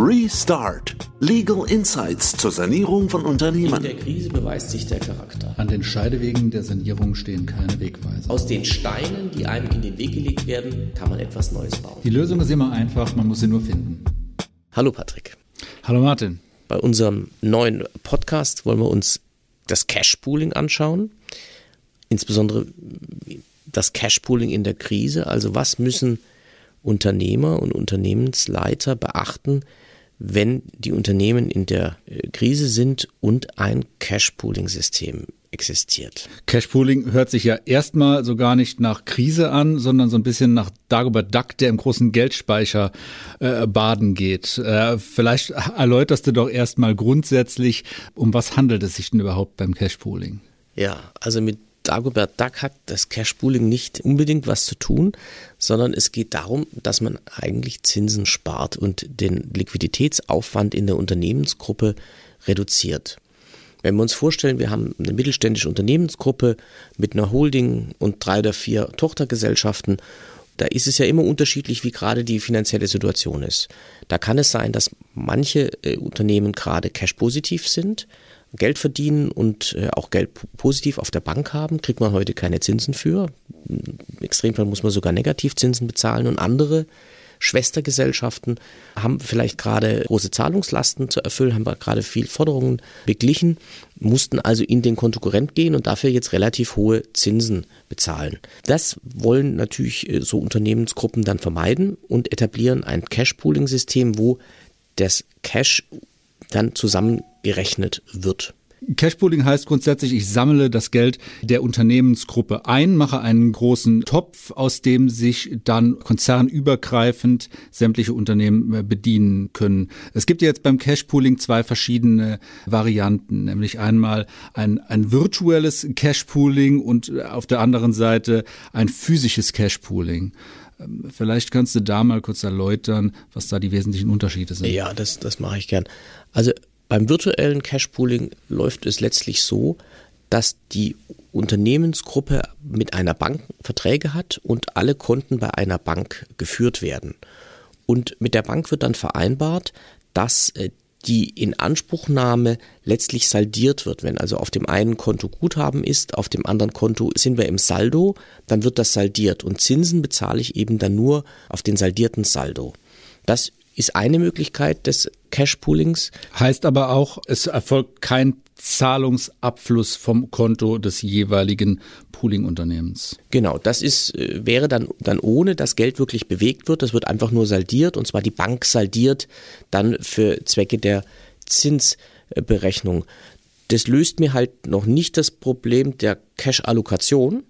Restart. Legal Insights zur Sanierung von Unternehmen. In der Krise beweist sich der Charakter. An den Scheidewegen der Sanierung stehen keine Wegweiser. Aus den Steinen, die einem in den Weg gelegt werden, kann man etwas Neues bauen. Die Lösung ist immer einfach, man muss sie nur finden. Hallo Patrick. Hallo Martin. Bei unserem neuen Podcast wollen wir uns das Cash-Pooling anschauen. Insbesondere das Cash-Pooling in der Krise. Also was müssen Unternehmer und Unternehmensleiter beachten, wenn die Unternehmen in der äh, Krise sind und ein Cash-Pooling-System existiert. Cash-Pooling hört sich ja erstmal so gar nicht nach Krise an, sondern so ein bisschen nach Dagobert Duck, der im großen Geldspeicher äh, baden geht. Äh, vielleicht erläuterst du doch erstmal grundsätzlich, um was handelt es sich denn überhaupt beim Cash-Pooling? Ja, also mit Dagobert Duck hat das Cash-Pooling nicht unbedingt was zu tun, sondern es geht darum, dass man eigentlich Zinsen spart und den Liquiditätsaufwand in der Unternehmensgruppe reduziert. Wenn wir uns vorstellen, wir haben eine mittelständische Unternehmensgruppe mit einer Holding und drei oder vier Tochtergesellschaften, da ist es ja immer unterschiedlich, wie gerade die finanzielle Situation ist. Da kann es sein, dass manche äh, Unternehmen gerade cash-positiv sind, Geld verdienen und äh, auch Geld positiv auf der Bank haben, kriegt man heute keine Zinsen für. Im Extremfall muss man sogar Negativzinsen bezahlen und andere Schwestergesellschaften haben vielleicht gerade große Zahlungslasten zu erfüllen, haben gerade viel Forderungen beglichen, mussten also in den Kontokorrent gehen und dafür jetzt relativ hohe Zinsen bezahlen. Das wollen natürlich äh, so Unternehmensgruppen dann vermeiden und etablieren ein Cash-Pooling-System, wo das Cash dann zusammengerechnet wird. Cashpooling heißt grundsätzlich, ich sammle das Geld der Unternehmensgruppe ein, mache einen großen Topf, aus dem sich dann konzernübergreifend sämtliche Unternehmen äh, bedienen können. Es gibt jetzt beim Cashpooling zwei verschiedene Varianten, nämlich einmal ein, ein virtuelles Cashpooling und äh, auf der anderen Seite ein physisches Cashpooling. Ähm, vielleicht kannst du da mal kurz erläutern, was da die wesentlichen Unterschiede sind. Ja, das, das mache ich gern. Also beim virtuellen Cash-Pooling läuft es letztlich so, dass die Unternehmensgruppe mit einer Bank Verträge hat und alle Konten bei einer Bank geführt werden. Und mit der Bank wird dann vereinbart, dass äh, die Inanspruchnahme letztlich saldiert wird. Wenn also auf dem einen Konto Guthaben ist, auf dem anderen Konto sind wir im Saldo, dann wird das saldiert und Zinsen bezahle ich eben dann nur auf den saldierten Saldo. Das ist eine Möglichkeit des Cash-Poolings. Heißt aber auch, es erfolgt kein Zahlungsabfluss vom Konto des jeweiligen Pooling-Unternehmens. Genau, das ist, äh, wäre dann, dann ohne, dass Geld wirklich bewegt wird. Das wird einfach nur saldiert und zwar die Bank saldiert dann für Zwecke der Zinsberechnung. Das löst mir halt noch nicht das Problem der Cash-Allokation.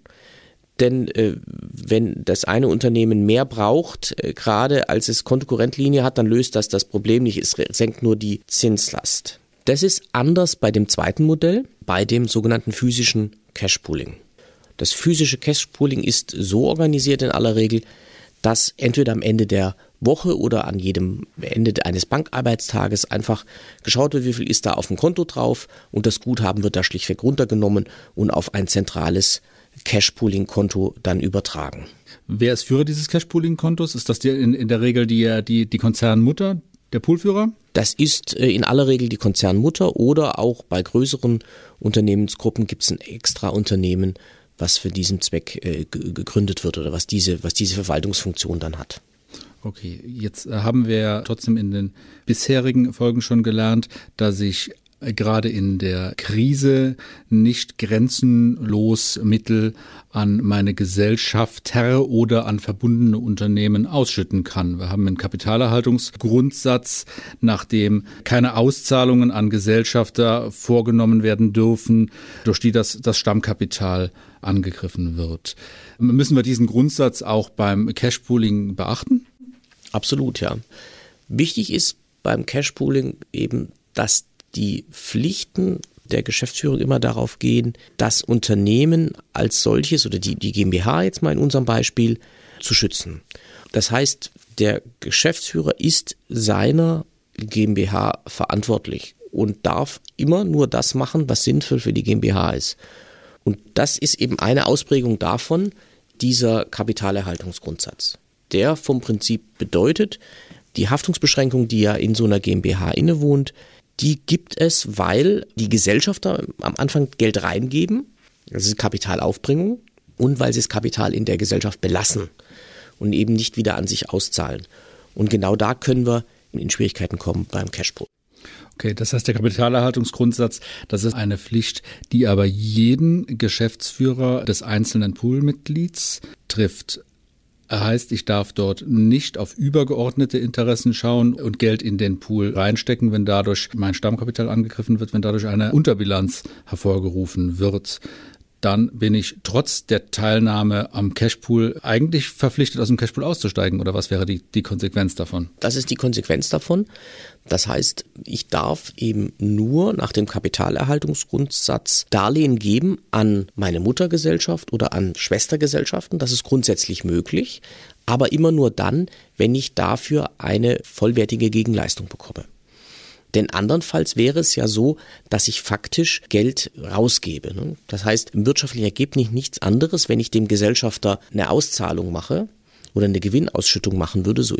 Denn äh, wenn das eine Unternehmen mehr braucht, äh, gerade als es Kontokorrentlinie hat, dann löst das das Problem nicht. Es senkt nur die Zinslast. Das ist anders bei dem zweiten Modell, bei dem sogenannten physischen Cashpooling. Das physische Cashpooling ist so organisiert in aller Regel, dass entweder am Ende der Woche oder an jedem Ende eines Bankarbeitstages einfach geschaut wird, wie viel ist da auf dem Konto drauf und das Guthaben wird da schlichtweg runtergenommen und auf ein zentrales Cashpooling-Konto dann übertragen. Wer ist Führer dieses Cashpooling-Kontos? Ist das die, in, in der Regel die, die, die Konzernmutter, der Poolführer? Das ist äh, in aller Regel die Konzernmutter oder auch bei größeren Unternehmensgruppen gibt es ein extra Unternehmen, was für diesen Zweck äh, gegründet wird oder was diese, was diese Verwaltungsfunktion dann hat. Okay, jetzt äh, haben wir trotzdem in den bisherigen Folgen schon gelernt, dass sich gerade in der Krise nicht grenzenlos Mittel an meine Gesellschaft oder an verbundene Unternehmen ausschütten kann. Wir haben einen Kapitalerhaltungsgrundsatz, nach dem keine Auszahlungen an Gesellschafter vorgenommen werden dürfen, durch die das, das Stammkapital angegriffen wird. Müssen wir diesen Grundsatz auch beim Cashpooling beachten? Absolut, ja. Wichtig ist beim Cashpooling eben, dass die Pflichten der Geschäftsführung immer darauf gehen, das Unternehmen als solches oder die, die GmbH jetzt mal in unserem Beispiel zu schützen. Das heißt, der Geschäftsführer ist seiner GmbH verantwortlich und darf immer nur das machen, was sinnvoll für die GmbH ist. Und das ist eben eine Ausprägung davon, dieser Kapitalerhaltungsgrundsatz. Der vom Prinzip bedeutet, Die Haftungsbeschränkung, die ja in so einer GmbH innewohnt, die gibt es, weil die Gesellschafter am Anfang Geld reingeben, das ist Kapitalaufbringung, und weil sie das Kapital in der Gesellschaft belassen und eben nicht wieder an sich auszahlen. Und genau da können wir in Schwierigkeiten kommen beim Cashpool. Okay, das heißt, der Kapitalerhaltungsgrundsatz, das ist eine Pflicht, die aber jeden Geschäftsführer des einzelnen Poolmitglieds trifft. Heißt, ich darf dort nicht auf übergeordnete Interessen schauen und Geld in den Pool reinstecken, wenn dadurch mein Stammkapital angegriffen wird, wenn dadurch eine Unterbilanz hervorgerufen wird dann bin ich trotz der Teilnahme am Cashpool eigentlich verpflichtet, aus dem Cashpool auszusteigen. Oder was wäre die, die Konsequenz davon? Das ist die Konsequenz davon. Das heißt, ich darf eben nur nach dem Kapitalerhaltungsgrundsatz Darlehen geben an meine Muttergesellschaft oder an Schwestergesellschaften. Das ist grundsätzlich möglich, aber immer nur dann, wenn ich dafür eine vollwertige Gegenleistung bekomme. Denn andernfalls wäre es ja so, dass ich faktisch Geld rausgebe. Ne? Das heißt, im wirtschaftlichen Ergebnis nichts anderes, wenn ich dem Gesellschafter eine Auszahlung mache oder eine Gewinnausschüttung machen würde, so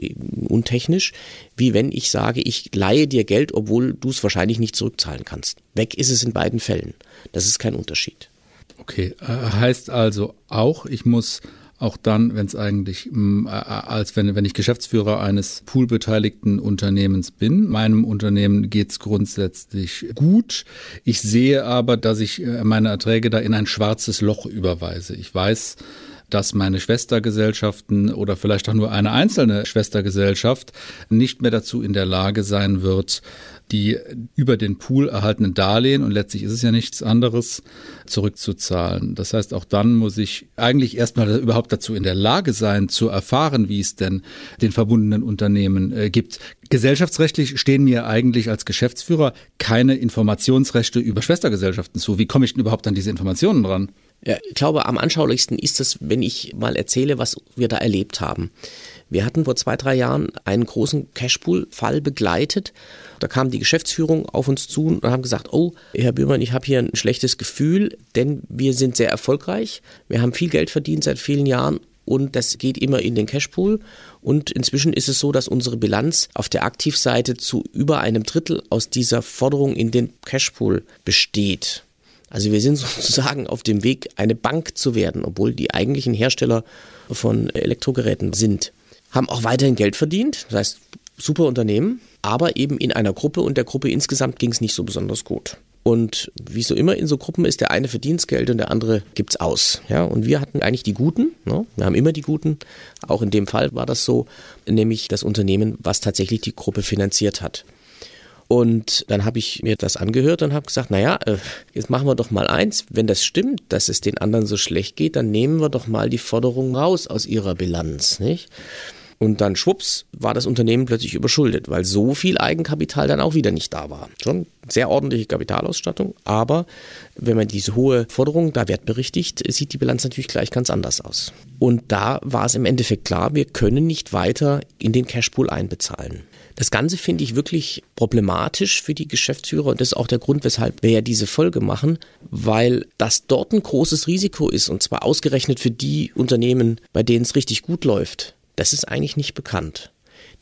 untechnisch, wie wenn ich sage, ich leihe dir Geld, obwohl du es wahrscheinlich nicht zurückzahlen kannst. Weg ist es in beiden Fällen. Das ist kein Unterschied. Okay, äh, heißt also auch, ich muss auch dann, wenn es eigentlich, mm, als wenn, wenn ich Geschäftsführer eines poolbeteiligten Unternehmens bin. Meinem Unternehmen geht es grundsätzlich gut. Ich sehe aber, dass ich äh, meine Erträge da in ein schwarzes Loch überweise. Ich weiß, dass meine Schwestergesellschaften oder vielleicht auch nur eine einzelne Schwestergesellschaft nicht mehr dazu in der Lage sein wird, die über den Pool erhaltenen Darlehen, und letztlich ist es ja nichts anderes, zurückzuzahlen. Das heißt, auch dann muss ich eigentlich erstmal überhaupt dazu in der Lage sein, zu erfahren, wie es denn den verbundenen Unternehmen äh, gibt. Gesellschaftsrechtlich stehen mir eigentlich als Geschäftsführer keine Informationsrechte über Schwestergesellschaften zu. Wie komme ich denn überhaupt an diese Informationen dran? Ja, ich glaube, am anschaulichsten ist es, wenn ich mal erzähle, was wir da erlebt haben. Wir hatten vor zwei, drei Jahren einen großen Cashpool-Fall begleitet. Da kam die Geschäftsführung auf uns zu und haben gesagt, oh, Herr Bührmann, ich habe hier ein schlechtes Gefühl, denn wir sind sehr erfolgreich. Wir haben viel Geld verdient seit vielen Jahren und das geht immer in den Cashpool. Und inzwischen ist es so, dass unsere Bilanz auf der Aktivseite zu über einem Drittel aus dieser Forderung in den Cashpool besteht. Also wir sind sozusagen auf dem Weg, eine Bank zu werden, obwohl die eigentlichen Hersteller von Elektrogeräten sind. Haben auch weiterhin Geld verdient, das heißt super Unternehmen, aber eben in einer Gruppe und der Gruppe insgesamt ging es nicht so besonders gut. Und wie so immer in so Gruppen ist, der eine verdient Geld und der andere gibt's aus. Ja, und wir hatten eigentlich die Guten. Ne? Wir haben immer die Guten. Auch in dem Fall war das so, nämlich das Unternehmen, was tatsächlich die Gruppe finanziert hat. Und dann habe ich mir das angehört und habe gesagt, naja, äh, jetzt machen wir doch mal eins. Wenn das stimmt, dass es den anderen so schlecht geht, dann nehmen wir doch mal die Forderung raus aus ihrer Bilanz, nicht? Und dann schwupps war das Unternehmen plötzlich überschuldet, weil so viel Eigenkapital dann auch wieder nicht da war. Schon sehr ordentliche Kapitalausstattung, aber wenn man diese hohe Forderung da wertberichtigt, sieht die Bilanz natürlich gleich ganz anders aus. Und da war es im Endeffekt klar, wir können nicht weiter in den Cashpool einbezahlen. Das Ganze finde ich wirklich problematisch für die Geschäftsführer und das ist auch der Grund, weshalb wir ja diese Folge machen, weil das dort ein großes Risiko ist und zwar ausgerechnet für die Unternehmen, bei denen es richtig gut läuft. Das ist eigentlich nicht bekannt.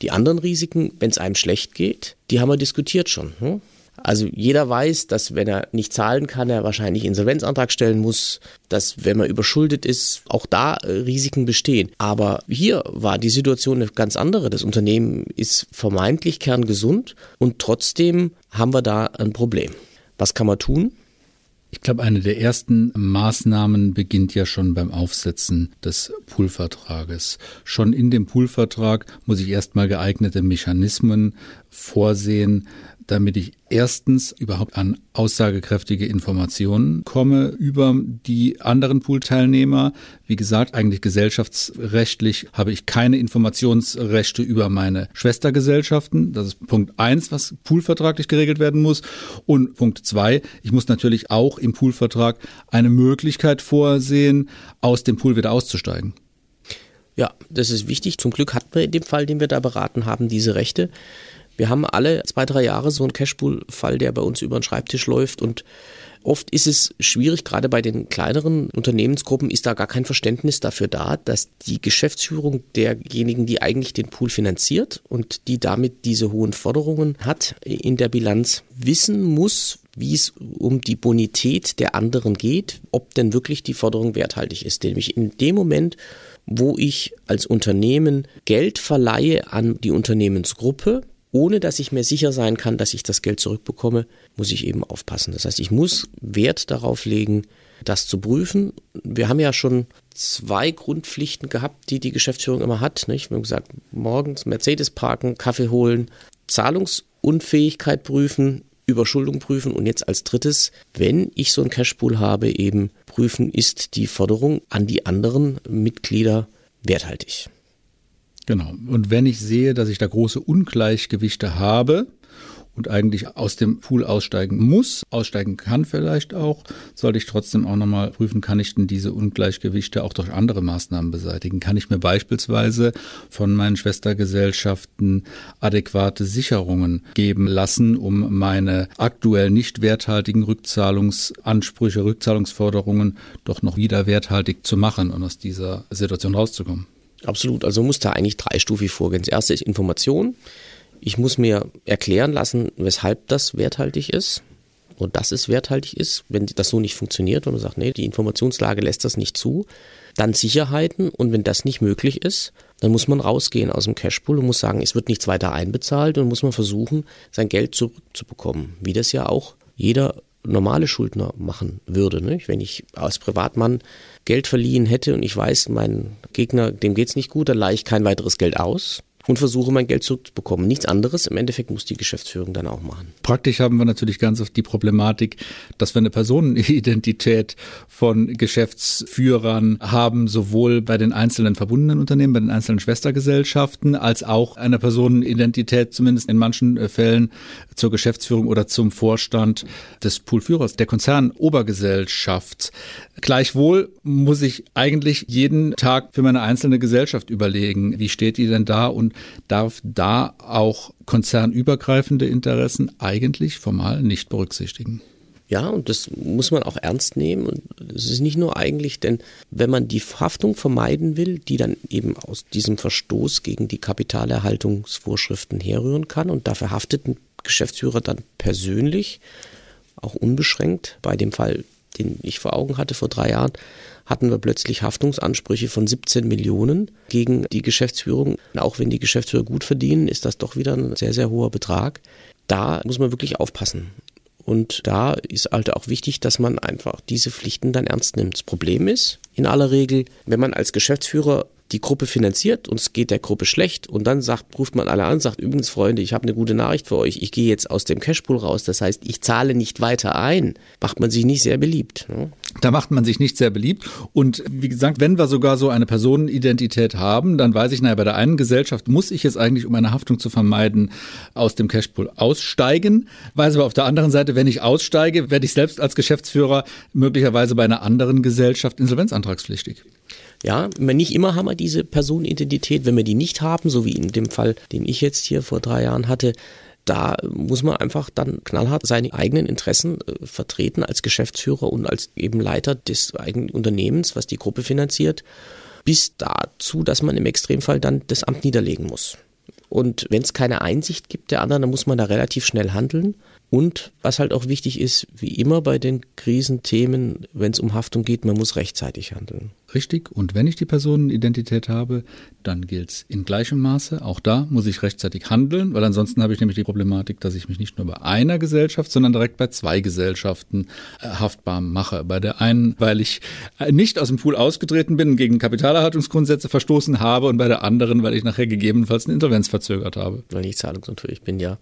Die anderen Risiken, wenn es einem schlecht geht, die haben wir diskutiert schon. Hm? Also jeder weiß, dass wenn er nicht zahlen kann, er wahrscheinlich Insolvenzantrag stellen muss, dass wenn man überschuldet ist, auch da äh, Risiken bestehen. Aber hier war die Situation eine ganz andere. Das Unternehmen ist vermeintlich kerngesund und trotzdem haben wir da ein Problem. Was kann man tun? Ich glaube, eine der ersten Maßnahmen beginnt ja schon beim Aufsetzen des Poolvertrages. Schon in dem Poolvertrag muss ich erstmal geeignete Mechanismen vorsehen, damit ich erstens überhaupt an aussagekräftige Informationen komme über die anderen Poolteilnehmer. Wie gesagt, eigentlich gesellschaftsrechtlich habe ich keine Informationsrechte über meine Schwestergesellschaften. Das ist Punkt eins, was poolvertraglich geregelt werden muss. Und Punkt zwei, ich muss natürlich auch im Poolvertrag eine Möglichkeit vorsehen, aus dem Pool wieder auszusteigen. Ja, das ist wichtig. Zum Glück hatten wir in dem Fall, den wir da beraten haben, diese Rechte. Wir haben alle zwei, drei Jahre so einen Cashpool-Fall, der bei uns über den Schreibtisch läuft und Oft ist es schwierig, gerade bei den kleineren Unternehmensgruppen ist da gar kein Verständnis dafür da, dass die Geschäftsführung derjenigen, die eigentlich den Pool finanziert und die damit diese hohen Forderungen hat in der Bilanz, wissen muss, wie es um die Bonität der anderen geht, ob denn wirklich die Forderung werthaltig ist. Nämlich in dem Moment, wo ich als Unternehmen Geld verleihe an die Unternehmensgruppe, ohne dass ich mir sicher sein kann, dass ich das Geld zurückbekomme, muss ich eben aufpassen. Das heißt, ich muss Wert darauf legen, das zu prüfen. Wir haben ja schon zwei Grundpflichten gehabt, die die Geschäftsführung immer hat. Nicht? Wir haben gesagt, morgens Mercedes parken, Kaffee holen, Zahlungsunfähigkeit prüfen, Überschuldung prüfen und jetzt als drittes, wenn ich so ein Cashpool habe, eben prüfen, ist die Forderung an die anderen Mitglieder werthaltig. Genau. Und wenn ich sehe, dass ich da große Ungleichgewichte habe, und eigentlich aus dem Pool aussteigen muss, aussteigen kann vielleicht auch, sollte ich trotzdem auch nochmal prüfen, kann ich denn diese Ungleichgewichte auch durch andere Maßnahmen beseitigen? Kann ich mir beispielsweise von meinen Schwestergesellschaften adäquate Sicherungen geben lassen, um meine aktuell nicht werthaltigen Rückzahlungsansprüche, Rückzahlungsforderungen doch noch wieder werthaltig zu machen und aus dieser Situation rauszukommen? Absolut. Also muss da eigentlich dreistufig vorgehen. Das erste ist Information. Ich muss mir erklären lassen, weshalb das werthaltig ist und dass es werthaltig ist. Wenn das so nicht funktioniert und man sagt, nee, die Informationslage lässt das nicht zu, dann Sicherheiten und wenn das nicht möglich ist, dann muss man rausgehen aus dem Cashpool und muss sagen, es wird nichts weiter einbezahlt und muss man versuchen, sein Geld zurückzubekommen, wie das ja auch jeder normale Schuldner machen würde. Nicht? Wenn ich als Privatmann Geld verliehen hätte und ich weiß, mein Gegner, dem geht es nicht gut, dann leihe ich kein weiteres Geld aus und versuche mein Geld zurückzubekommen. Nichts anderes im Endeffekt muss die Geschäftsführung dann auch machen. Praktisch haben wir natürlich ganz oft die Problematik, dass wir eine Personenidentität von Geschäftsführern haben, sowohl bei den einzelnen verbundenen Unternehmen, bei den einzelnen Schwestergesellschaften, als auch eine Personenidentität zumindest in manchen Fällen zur Geschäftsführung oder zum Vorstand des Poolführers, der Konzernobergesellschaft. Gleichwohl muss ich eigentlich jeden Tag für meine einzelne Gesellschaft überlegen, wie steht die denn da und darf da auch konzernübergreifende Interessen eigentlich formal nicht berücksichtigen. Ja, und das muss man auch ernst nehmen. Und es ist nicht nur eigentlich, denn wenn man die Haftung vermeiden will, die dann eben aus diesem Verstoß gegen die Kapitalerhaltungsvorschriften herrühren kann, und dafür haftet ein Geschäftsführer dann persönlich, auch unbeschränkt, bei dem Fall, den ich vor Augen hatte vor drei Jahren, hatten wir plötzlich Haftungsansprüche von 17 Millionen gegen die Geschäftsführung. Auch wenn die Geschäftsführer gut verdienen, ist das doch wieder ein sehr, sehr hoher Betrag. Da muss man wirklich aufpassen. Und da ist halt auch wichtig, dass man einfach diese Pflichten dann ernst nimmt. Das Problem ist, in aller Regel, wenn man als Geschäftsführer die Gruppe finanziert und es geht der Gruppe schlecht und dann sagt, ruft man alle an, sagt übrigens Freunde, ich habe eine gute Nachricht für euch, ich gehe jetzt aus dem Cashpool raus, das heißt, ich zahle nicht weiter ein, macht man sich nicht sehr beliebt. Ne? Da macht man sich nicht sehr beliebt und wie gesagt, wenn wir sogar so eine Personenidentität haben, dann weiß ich, naja, bei der einen Gesellschaft muss ich jetzt eigentlich, um eine Haftung zu vermeiden, aus dem Cashpool aussteigen, weiß aber auf der anderen Seite, wenn ich aussteige, werde ich selbst als Geschäftsführer möglicherweise bei einer anderen Gesellschaft insolvenzantragspflichtig. Ja, nicht immer haben wir diese Personenidentität. Wenn wir die nicht haben, so wie in dem Fall, den ich jetzt hier vor drei Jahren hatte, da muss man einfach dann knallhart seine eigenen Interessen äh, vertreten als Geschäftsführer und als eben Leiter des eigenen Unternehmens, was die Gruppe finanziert, bis dazu, dass man im Extremfall dann das Amt niederlegen muss. Und wenn es keine Einsicht gibt der anderen, dann muss man da relativ schnell handeln. Und was halt auch wichtig ist, wie immer bei den Krisenthemen, wenn es um Haftung geht, man muss rechtzeitig handeln. Richtig. Und wenn ich die Personenidentität habe, dann gilt es in gleichem Maße. Auch da muss ich rechtzeitig handeln, weil ansonsten habe ich nämlich die Problematik, dass ich mich nicht nur bei einer Gesellschaft, sondern direkt bei zwei Gesellschaften äh, haftbar mache. Bei der einen, weil ich äh, nicht aus dem Pool ausgetreten bin gegen Kapitalerhaltungsgrundsätze verstoßen habe und bei der anderen, weil ich nachher gegebenenfalls eine Insolvenz verzögert habe. Weil ich zahlungsunfähig bin, ja.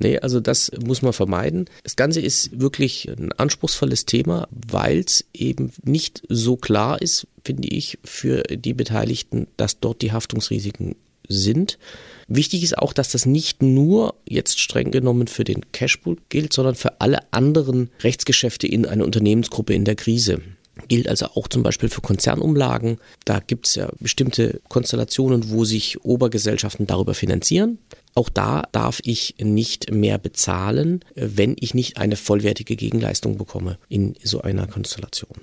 Nee, also das muss man vermeiden. Das Ganze ist wirklich ein anspruchsvolles Thema, weil es eben nicht so klar ist, finde ich, für die Beteiligten, dass dort die Haftungsrisiken sind. Wichtig ist auch, dass das nicht nur jetzt streng genommen für den Cashpool gilt, sondern für alle anderen Rechtsgeschäfte in einer Unternehmensgruppe in der Krise. Gilt also auch zum Beispiel für Konzernumlagen. Da gibt es ja bestimmte Konstellationen, wo sich Obergesellschaften darüber finanzieren. Auch da darf ich nicht mehr bezahlen, wenn ich nicht eine vollwertige Gegenleistung bekomme in so einer Konstellation.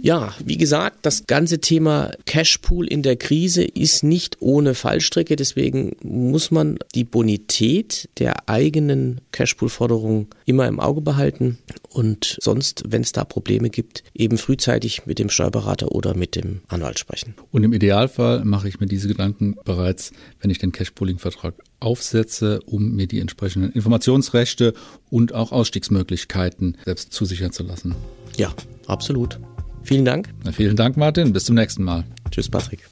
Ja, wie gesagt, das ganze Thema Cashpool in der Krise ist nicht ohne Fallstrecke. Deswegen muss man die Bonität der eigenen Cashpool-Forderung immer im Auge behalten und sonst, wenn es da Probleme gibt, eben frühzeitig mit dem Steuerberater oder mit dem Anwalt sprechen. Und im Idealfall mache ich mir diese Gedanken bereits, wenn ich den Cashpooling-Vertrag aufsetze, um mir die entsprechenden Informationsrechte und auch Ausstiegsmöglichkeiten selbst zusichern zu lassen. Ja, absolut. Vielen Dank. Na, vielen Dank, Martin. Bis zum nächsten Mal. Tschüss, Patrick.